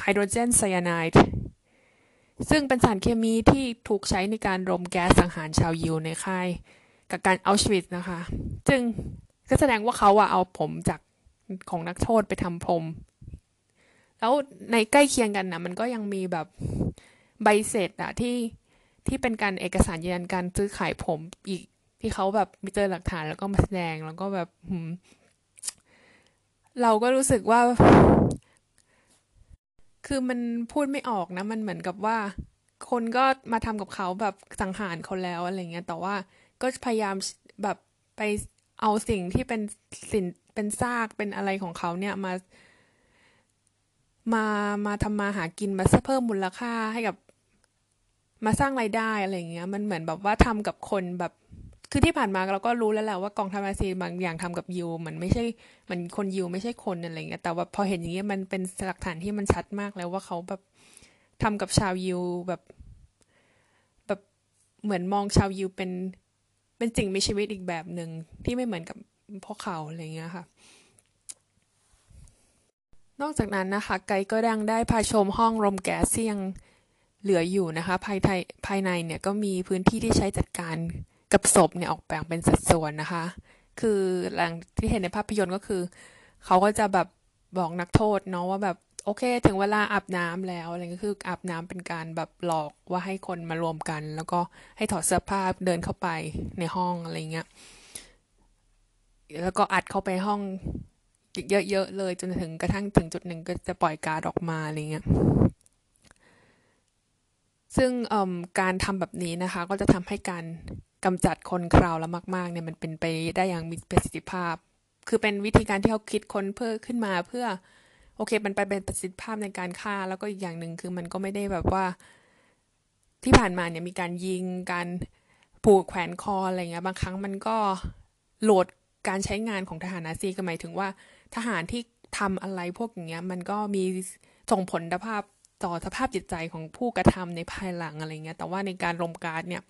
ไฮโดรเจนไซยาไนด์ซึ่งเป็นสารเคมีที่ถูกใช้ในการรมแก๊สสังหารชาวยิวในค่าย กับการอัลชวิตนะคะซึ่งก็แสดงว่าเขาอะเอาผมจากของนักโทษไปทำพรม แล้วในใกล้เคียงกันนะมันก็ยังมีแบบใบเสร็จอะที่ที่เป็นการเอกสารยืนยันการซื้อขายผมอีกที่เขาแบบมีเจอหลักฐานแล้วก็มาแสดงแล้วก็แบบ เราก็รู้สึกว่า คือมันพูดไม่ออกนะ มันเหมือนกับว่า คนก็มาทำกับเขาแบบสังหารเขาแล้วอะไรเงี้ย แต่ว่าก็พยายามแบบไปเอาสิ่งที่เป็นสินเป็นซากเป็นอะไรของเขาเนี่ยมา มามาทำมาหากินมาเพิ่มมูลค่าให้กับ มาสร้างไรายได้อะไรเงี้ย มันเหมือนแบบว่าทำกับคนแบบ คือที่ผ่านมาเราก็รู้แล้วแหละว่ากองทัพอาเซียนบางอย่างทำกับยูมันไม่ใช่มันคนยูไม่ใช่คนอะไรเงี้ยแต่ว่าพอเห็นอย่างเงี้ยมันเป็นหลักฐานที่มันชัดมากแล้วว่าเขาแบบทำกับชาวยูแบบแบบเหมือนมองชาวยูเป็นเป็นสิ่งมีชีวิตอีกแบบหนึ่งที่ไม่เหมือนกับพวกเขาอะไรเงี้ยค่ะ นอกจากนั้นนะคะ ไกด์ก็ยังได้พาชมห้องรมแก๊สที่ยังเหลืออยู่นะคะ ภายในภายในเนี่ยก็มีพื้นที่ที่ใช้จัดการ กับศพเนี่ยออกแบ่งเป็นสัดส่วนนะคะ คือหลังที่เห็นในภาพยนตร์ก็คือ เขาก็จะแบบบอกนักโทษเนาะว่าแบบโอเค ถึงเวลาอาบน้ำแล้วอะไรก็คืออาบน้ำเป็นการแบบหลอกว่าให้คนมารวมกัน แล้วก็ให้ถอดเสื้อผ้าเดินเข้าไปในห้องอะไรเงี้ยแล้วก็อัดเข้าไปห้องเยอะๆเลย จนถึงกระทั่งถึงจุดหนึ่งก็จะปล่อยการออกมาอะไรเงี้ยซึ่งการทำแบบนี้นะคะ ก็จะทำให้การ กำจัดคนคราวล้วมากๆเนี่ยมันเป็นไปได้อย่างมีประสิทธิภาพ คือเป็นวิธีการที่เขาคิดค้นเพื่อขึ้นมาเพื่อ โอเค มันไปเป็นประสิทธิภาพในการฆ่า แล้วก็อีกอย่างหนึ่งคือมันก็ไม่ได้แบบว่า ที่ผ่านมาเนี่ยมีการยิงการผูกแขวนคออะไรเงี้ยบางครั้งมันก็โหลดการใช้งานของทหารนาซีก็หมายถึงว่า ทหารที่ทำอะไรพวกอย่างเงี้ย มันก็มีส่งผลภาพต่อสภาพจิตใจของผู้กระทำในภายหลังอะไรเงี้ย แต่ว่าในการลมการเนี่ย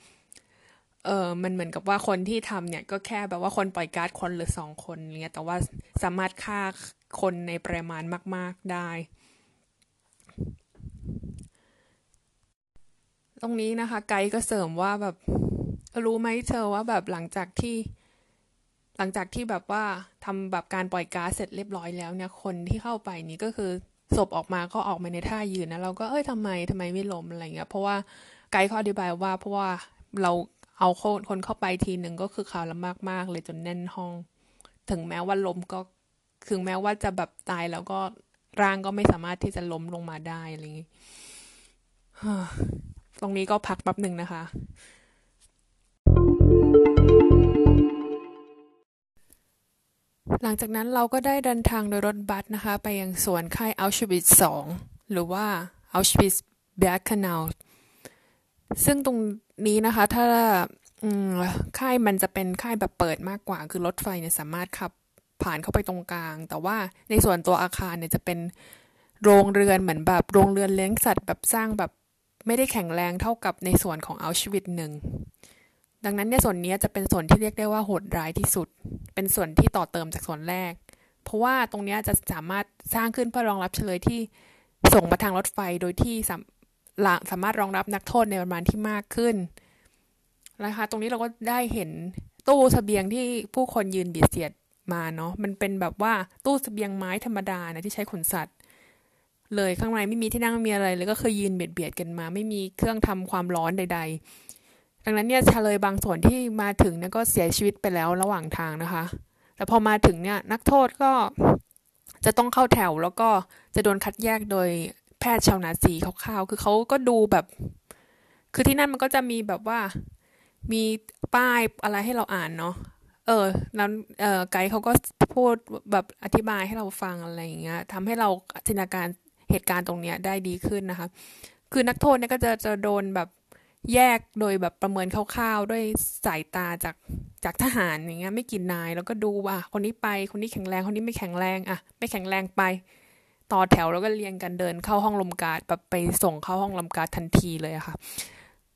เออมันเหมือนกับว่าคนที่ทำเนี่ยก็แค่แบบว่าคนปล่อยการ์ดคนหรือสองคนเงี้ยแต่ว่าสามารถฆ่าคนในปริมาณมาก ๆได้ ตรงนี้นะคะ ไกด์ก็เสริมว่าแบบรู้ไหมเธอว่าแบบหลังจากที่ หลังจากที่แบบว่าทำแบบการปล่อยก๊าซเสร็จเรียบร้อยแล้วเนี่ยคนที่เข้าไปนี่ก็คือศพออกมาก็ออกมาในท่ายืนนะเราก็เอ้ยทำไมทำไมไม่ล้มอะไรเงี้ยเพราะว่าไกด์เขาอธิบายว่าเพราะว่าเรา เอาคนเข้าไปทีหนึ่งก็คือข่าวละมากมากเลยจนแน่นห้อง ถึงแม้ว่าล้มก็ถึงแม้ว่าจะแบบตายแล้วก็ร่างก็ไม่สามารถที่จะล้มลงมาได้อะไรอย่างงี้ตรงนี้ก็พักแป๊บหนึ่งนะคะ หลังจากนั้นเราก็ได้เดินทางโดยรถบัสนะคะ ไปยังสวนค่ายอัลชวิตสองหรือว่าอัลชวิตแบกคานาวซึ่งตรง นี้นะคะ ถ้าค่ายมันจะเป็นค่ายแบบเปิดมากกว่า คือรถไฟเนี่ยสามารถขับผ่านเข้าไปตรงกลาง แต่ว่าในส่วนตัวอาคารเนี่ยจะเป็นโรงเรือนเหมือนแบบโรงเรือนเลี้ยงสัตว์แบบสร้างแบบไม่ได้แข็งแรงเท่ากับในส่วนของอัลชวิตหนึ่งดังนั้นเนี่ยส่วนนี้จะเป็นส่วนที่เรียกได้ว่าโหดร้ายที่สุด เป็นส่วนที่ต่อเติมจากส่วนแรก เพราะว่าตรงนี้จะสามารถสร้างขึ้นเพื่อรองรับเฉลยที่ส่งมาทางรถไฟโดยที่ สสามารถรองรับนักโทษในประมาณที่มากขึ้นนะคะ ตรงนี้เราก็ได้เห็นตู้สเสบียงที่ผู้คนยืนเบียดเสียดมาเนาะมันเป็นแบบว่าตู้สเสบียงไม้ธรรมดานะที่ใช้ขนสัตว์ เลยข้างในไม่มีที่นั่งมีอะไรเลยก็คือยืนเบียดเบียดกันมา ไม่มีเครื่องทำความร้อนใด ๆ ดังนั้นเนี่ยเฉลยบางส่วนที่มาถึงเนี่ยก็เสียชีวิตไปแล้วระหว่างทางนะคะ แต่พอมาถึงเนี่ยนักโทษก็จะต้องเข้าแถวแล้วก็จะโดนคัดแยกโดย แพทย์ชาวนาซีคร่าวๆคือเขาก็ดูแบบ คือที่นั่นมันก็จะมีแบบว่ามีป้ายอะไรให้เราอ่านเนาะเออแล้วเออไกด์เขาก็พูดแบบอธิบายให้เราฟังอะไรอย่างเงี้ยทำให้เราจินตนาการเหตุการณ์ตรงเนี้ยได้ดีขึ้นนะคะ คือนักโทษเนี่ยก็จะจะโดนแบบแยกโดยแบบประเมินคร่าวๆ ด้วยสายตาจากจากทหารอย่างเงี้ยไม่กี่นาย แล้วก็ดูว่าคนนี้ไปคนนี้แข็งแรงคนนี้ไม่แข็งแรงอะ ไม่แข็งแรงไป ต่อแถวแล้วก็เรียงกันเดินเข้าห้องลมการแบบไปส่งเข้าห้องลมการทันทีเลยอะค่ะ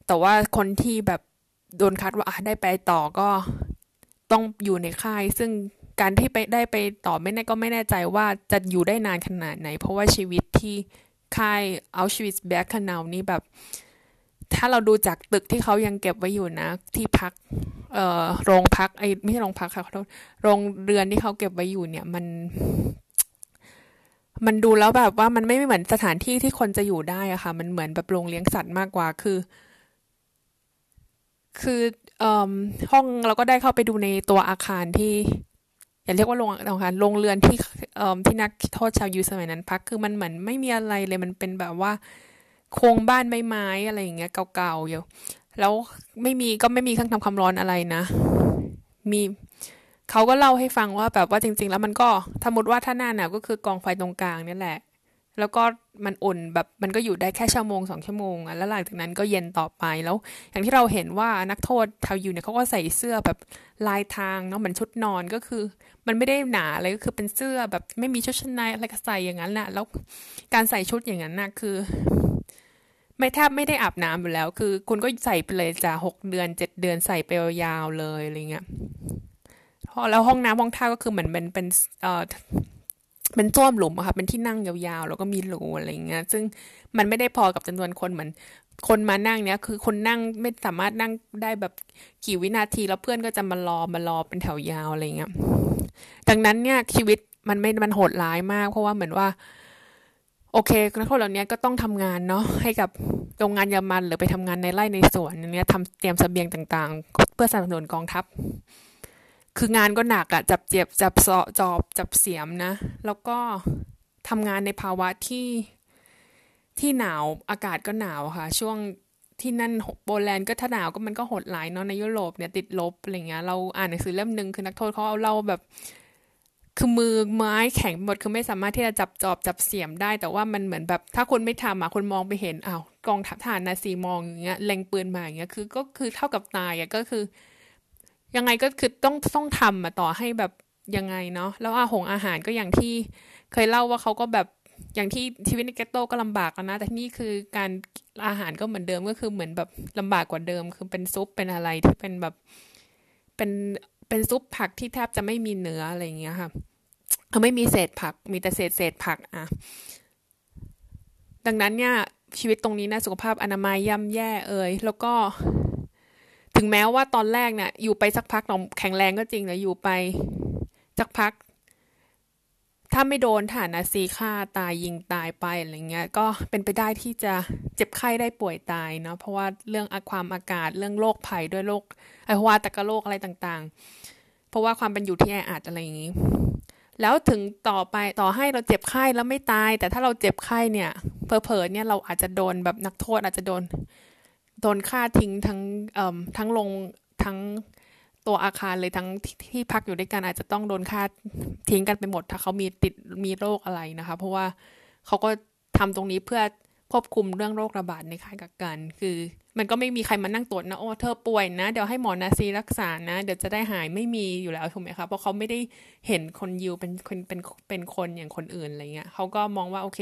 แต่ว่าคนที่แบบโดนคัดว่าได้ไปต่อก็ต้องอยู่ในค่าย ซึ่งการที่ไปได้ไปต่อไม่แน่ก็ไม่แน่ใจว่าจะอยู่ได้นานขนาดไหน เพราะว่าชีวิตที่ค่ายอัลชวิสแบ็กคานาวนี่แบบ ถ้าเราดูจากตึกที่เขายังเก็บไว้อยู่นะ ที่พักเอ่อโรงพักไอ้ไม่ใช่โรงพักค่ะขอโทษโรงเรือนที่เขาเก็บไว้อยู่เนี่ย มัน มันดูแล้วแบบว่ามันไม่เหมือนสถานที่ที่คนจะอยู่ได้อะค่ะ มันเหมือนแบบโรงเลี้ยงสัตว์มากกว่าคือ คือเอ่อห้องเราก็ได้เข้าไปดูในตัวอาคารที่ อย่าเรียกว่าโรงอาคารโรงเรือนที่เอ่อที่นักโทษชาวยูสมัยนั้นพักคือมันเหมือนไม่มีอะไรเลยมันเป็นแบบว่า โครงบ้านไม้อะไรอย่างเงี้ยเก่าๆอยู่แล้วไม่มีก็ไม่มีเครื่องทำความร้อนอะไรนะ มี เขาก็เล่าให้ฟังว่าแบบว่าจริง ๆ แล้วมันก็สมมติว่าถ้าหน้าหนาวก็คือกองไฟตรงกลางนี่แหละ แล้วก็มันอุ่นแบบมันก็อยู่ได้แค่ชั่วโมงสองชั่วโมงอะแล้วหลังจากนั้นก็เย็นต่อไปแล้ว อย่างที่เราเห็นว่านักโทษชาวยูเนี่ยเขาก็ใส่เสื้อแบบลายทางเนาะเหมือนชุดนอนก็คือ มันไม่ได้หนาเลยก็คือเป็นเสื้อแบบไม่มีชุดชั้นในอะไรก็ใส่อย่างนั้นแหละแล้วการใส่ชุดอย่างนั้นน่ะคือ ไม่แทบไม่ได้อาบน้ำอยู่แล้ว คือคุณก็ใส่ไปเลยจะหกเดือนเจ็ดเดือนใส่ไปยาวเลยอะไรเงี้ย แล้วห้องน้ำห้องท่าก็คือเหมือนเป็นเป็นเอ่อเป็นส้วมหลุมอะค่ะเป็นที่นั่งยาวๆ แล้วก็มีรูอะไรเงี้ย ซึ่งมันไม่ได้พอกับจำนวนคนเหมือน คนมานั่งเนี้ยคือคนนั่งไม่สามารถนั่งได้แบบกี่วินาที แล้วเพื่อนก็จะมารอมารอเป็นแถวยาวอะไรเงี้ยดังนั้นเนี่ยชีวิตมันไม่มันโหดร้ายมาก เพราะว่าเหมือนว่า โอเคนักโทษเหล่านี้ก็ต้องทำงานเนาะให้กับโรงงานยามันหรือไปทำงานในไร่ในสวนอย่างเนี้ยทำเตรียมสเสบียงต่างๆ เพื่อสนับสนุนกองทัพ คืองานก็หนักอะจับเจ็บจับเสาะจอบจับเสียมนะ แล้วก็ทำงานในภาวะที่ที่หนาวอากาศก็หนาวค่ะ ช่วงที่นั่นโปแลนด์ก็ถ้าหนาวก็มันก็หดหลายเนาะในยุโรปเนี่ยติดลบอะไรเงี้ยเราอ่านหนังสือเล่มหนึ่งคือนักโทษเขาเอาเล่าแบบ คือมือไม้แข็งหมดคือไม่สามารถที่จะจับจอบจับเสียมได้ แต่ว่ามันเหมือนแบบ ถ้าคนไม่ทำอะคนมองไปเห็นอ้าวกองทัพทหารนาซีมองอย่างเงี้ยเล็งปืนมาอย่างเงี้ยคือก็คือเท่ากับตายอะก็คือ ยังไงก็คือต้องต้องทำอะต่อให้แบบยังไงเนาะแล้วอาหงอาหารก็อย่างที่เคยเล่าว่าเขาก็แบบอย่างที่ชีวิตในแกตโต้ก็ลำบากแล้วนะ แต่นี่คือการอาหารก็เหมือนเดิมก็คือเหมือนแบบลำบากกว่าเดิม คือเป็นซุปเป็นอะไรที่เป็นแบบเป็นเป็นซุปผักที่แทบจะไม่มีเนื้ออะไรอย่างเงี้ยค่ะเขาไม่มีเศษผัก มีแต่เศษเศษผักอะดังนั้นเนี่ยชีวิตตรงนี้นะสุขภาพอนามัยย่ำแย่เอ่ยแล้วก็ ถึงแม้ว่าตอนแรกเนี่ยอยู่ไปสักพักเราแข็งแรงก็จริงนะอยู่ไปสักพัก ถ้าไม่โดนฐานะซีฆ่าตายยิงตายไปอะไรเงี้ย ก็เป็นไปได้ที่จะเจ็บไข้ได้ป่วยตายเนาะเพราะว่าเรื่องความอากาศเรื่องโรคภัยด้วยโรคไอภาวตะกะโรคอะไรต่างๆ เพราะว่าความเป็นอยู่ที่แออัดอะไรอย่างนี้แล้วถึงต่อไปต่อให้เราเจ็บไข้แล้วไม่ตาย แต่ถ้าเราเจ็บไข้เนี่ยเพอเพอเนี่ยเราอาจจะโดนแบบนักโทษอาจจะโดน โดนฆ่าทิ้งทั้งทั้งลงทั้งตัวอาคารเลยทั้งที่พักอยู่ด้วยกันอาจจะต้องโดนค่าทิ้งกันไปหมด ถ้าเขามีติดมีโรคอะไรนะคะ เพราะว่าเขาก็ทำตรงนี้เพื่อควบคุมเรื่องโรคระบาดในค่ายกักกัน คือ มันก็ไม่มีใครมานั่งตรวจนะโอ้เธอป่วยนะ เดี๋ยวให้หมอนาซีรักษานะ เดี๋ยวจะได้หายไม่มีอยู่แล้วถูกไหมคะเพราะเขาไม่ได้เห็นคนยิวเป็นคนเป็นเป็นคนอย่างคนอื่นอะไรเงี้ยเขาก็มองว่าโอเค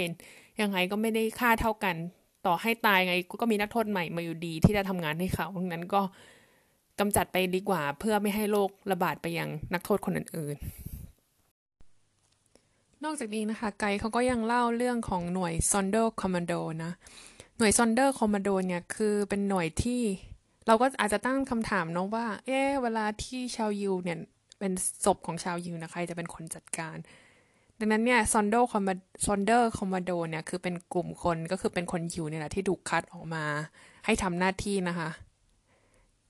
ยังไงก็ไม่ได้ค่าเท่ากัน ต่อให้ตายไงก็มีนักโทษใหม่มาอยู่ดีที่จะทำงานให้เขาดังนั้นก็กำจัดไปดีกว่าเพื่อไม่ให้โรคระบาดไปยังนักโทษคนอื่นๆ นอกจากนี้นะคะ ไกด์เขาก็ยังเล่าเรื่องของหน่วยซอนเดอร์คอมมานโดนะหน่วย Sonderkommando เนี่ยคือเป็นหน่วยที่เราก็อาจจะตั้งคำถามเนาะว่า เอ๊เวลาที่ชาวยิวเนี่ยเป็นศพของชาวยิวนะใครจะเป็นคนจัดการ ดังนั้นเนี่ย Sonderkomma Sonderkommando เนี่ยคือเป็นกลุ่มคนก็คือเป็นคนยิวเนี่ยแหละที่ถูกคัดออกมา ให้ทำหน้าที่นะคะ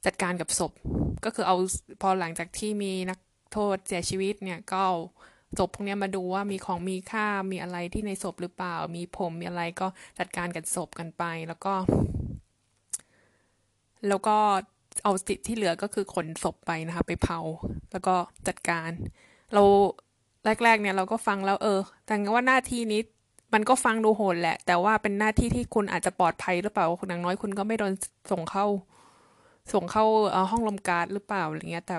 จัดการกับศพก็คือเอาพอหลังจากที่มีนักโทษเสียชีวิตเนี่ยก็เอาศพพวกนี้มาดูว่ามีของมีค่ามีอะไรที่ในศพหรือเปล่า มีผมมีอะไรก็จัดการกับศพกันไป แล้วก็ แล้วก็เอาสิทธิ์ที่เหลือก็คือขนศพไปนะคะ ไปเผา แล้วก็จัดการ เรา แรก ๆ เนี่ยเราก็ฟังแล้วเออ แต่ว่าหน้าที่นี้มันก็ฟังดูโหดแหละ แต่ว่าเป็นหน้าที่ที่คุณอาจจะปลอดภัยหรือเปล่าคุณอย่างน้อยคุณก็ไม่โดนส่งเข้า ส่งเข้าห้องลมการ์ดหรือเปล่าอะไรเงี้ย แต่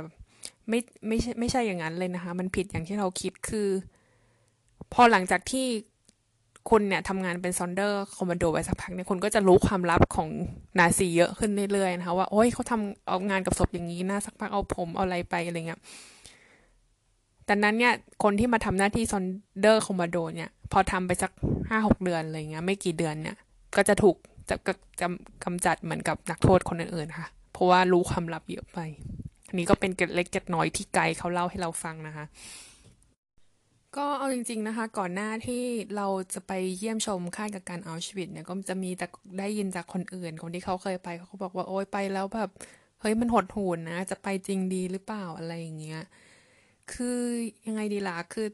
ไม่ไม่ใช่ไม่ใช่อย่างนั้นเลยนะคะ มันผิดอย่างที่เราคิดคือ พอหลังจากที่คุณเนี่ยทำงานเป็น Sonderkommando ไปสักพักเนี่ยคุณก็จะรู้ความลับของนาซีเยอะขึ้นเรื่อยๆนะคะว่าโอ้ยเขาทำเอางานกับศพอย่างนี้นะสักพักเอาผมเอาอะไรไปอะไรเงี้ย ดังนั้นเนี่ยคนที่มาทำหน้าที่ Sonderkommando เนี่ย พอทำไปสักห้าหกเดือนอะไรเงี้ยไม่กี่เดือนเนี่ย ก็จะถูกจะจะกำจัดเหมือนกับนักโทษคนอื่นๆค่ะ เพราะว่ารู้ความลับเยอะไป อันนี้ก็เป็นเกร็ดเล็กเกร็ดน้อยที่ไกด์เขาเล่าให้เราฟังนะคะ ก็เอาจริง ๆนะคะ ก่อนหน้าที่เราจะไปเยี่ยมชมค่ายกับการเอาชีวิตเนี่ย ก็จะมีแต่ได้ยินจากคนอื่น คนที่เขาเคยไปเขาบอกว่าโอ๊ยไปแล้วแบบเฮ้ยมันหดหูนนะ จะไปจริงดีหรือเปล่าอะไรอย่างเงี้ย คือยังไงดีล่ะ คือ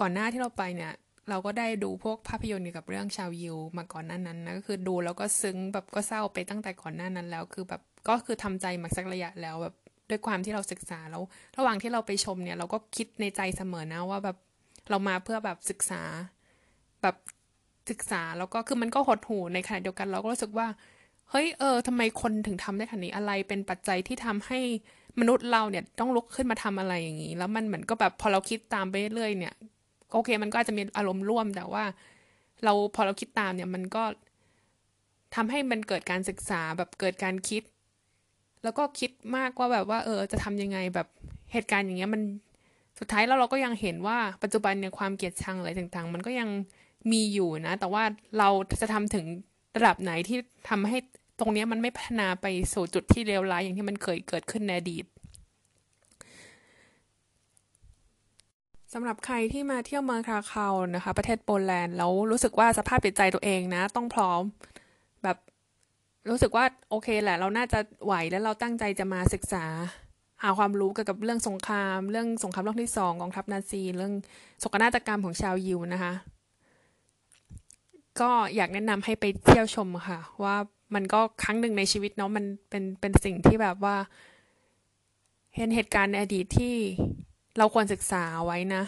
ก่อนหน้าที่เราไปเนี่ย เราก็ได้ดูพวกภาพยนตร์เกี่ยวกับเรื่องชาวยิวมาก่อนหน้านั้นนะก็คือดูแล้วก็ซึ้งแบบก็เศร้าไปตั้งแต่ก่อนหน้านั้นแล้ว คือแบบก็คือทำใจมาสักระยะแล้วแบบด้วยความที่เราศึกษาแล้ว ระหว่างที่เราไปชมเนี่ย เราก็คิดในใจเสมอนะว่าแบบเรามาเพื่อแบบศึกษา แบบศึกษาแล้วก็คือมันก็หดหูในขณะเดียวกันเราก็รู้สึกว่าเฮ้ยเออทำไมคนถึงทำได้ขนาดนี้อะไรเป็นปัจจัยที่ทำให้ มนุษย์เราเนี่ยต้องลุกขึ้นมาทำอะไรอย่างนี้ แล้วมันเหมือนก็แบบพอเราคิดตามไปเรื่อยเนี่ย โอเค มันก็อาจจะมีอารมณ์ร่วมแต่ว่า เราพอเราคิดตามเนี่ยมันก็ทำให้มันเกิดการศึกษาแบบเกิดการคิด แล้วก็คิดมากว่าแบบว่า เออ จะทำยังไงแบบเหตุการณ์อย่างเงี้ยมันสุดท้ายแล้วเราก็ยังเห็นว่าปัจจุบันเนี่ยความเกลียดชังอะไรต่างๆ มันก็ยังมีอยู่นะ แต่ว่าเราจะทำถึงระดับไหนที่ทำให้ตรงนี้มันไม่พัฒนาไปสู่จุดที่เลวร้ายอย่างที่มันเคยเกิดขึ้นในอดีต สำหรับใครที่มาเที่ยวเมืองคาคาวนะคะ ประเทศโปแลนด์แล้วรู้สึกว่าสภาพจิตใจตัวเองนะ ต้องพร้อมแบบรู้สึกว่าโอเคแหละ เราน่าจะไหวแล้วเราตั้งใจจะมาศึกษา หาความรู้เกี่ยวกับเรื่องสงคราม เรื่องสงครามโลกที่สองกองทัพนาซี เรื่องโศกนาฏกรรมของชาวยิวนะคะ ก็อยากแนะนำให้ไปเที่ยวชมค่ะ ว่ามันก็ครั้งหนึ่งในชีวิตเนาะมันเป็นเป็นสิ่งที่แบบว่า เห็นเหตุการณ์ในอดีตที่ เราควรศึกษาไว้นะ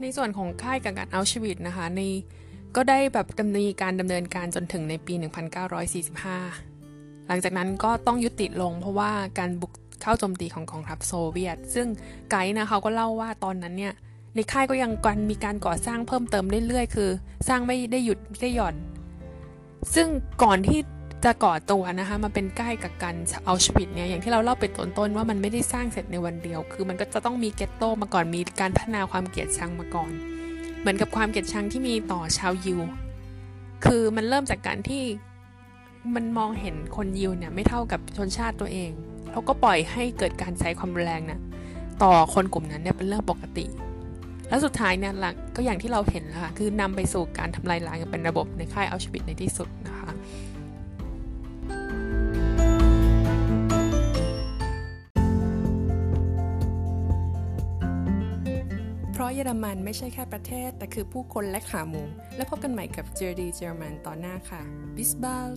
ในส่วนของค่ายกักกันอัลชวิตนะคะในก็ได้แบบดำเนินการดำเนินการจนถึงในปี 1945 หลังจากนั้นก็ต้องยุติลงเพราะว่าการบุกเข้าโจมตีของกองทัพโซเวียต ซึ่งไกด์นะเขาก็เล่าว่าตอนนั้นเนี่ยในค่ายก็ยังการมีการก่อสร้างเพิ่มเติมเรื่อยๆ คือ สร้างไม่ได้หยุดไม่ได้หย่อน ซึ่งก่อนที่จะก่อตัวนะคะมาเป็นใกล้กับกันเอาชวิตเนี่ยอย่างที่เราเล่าไปต้นต้นว่ามันไม่ได้สร้างเสร็จในวันเดียว คือมันก็จะต้องมีเกตโตมาก่อนมีการพัฒนาความเกลียดชังมาก่อน เหมือนกับความเกลียดชังที่มีต่อชาวยิว คือมันเริ่มจากการที่มันมองเห็นคนยิวเนี่ยไม่เท่ากับชนชาติตัวเองเขาก็ปล่อยให้เกิดการใช้ความรุนแรงนะต่อคนกลุ่มนั้นเนี่ยเป็นเรื่องปกติ แล้วสุดท้ายเนี่ยหลักก็อย่างที่เราเห็นแล้วค่ะคือนำไปสู่การทำลายล้างเป็นระบบในค่ายอัลชวิตในที่สุดนะคะเพราะเยอรมันไม่ใช่แค่ประเทศ แต่คือผู้คนและขาหมู และพบกันใหม่กับเจอร์ดีเยอรมันตอนหน้าค่ะบิสบาล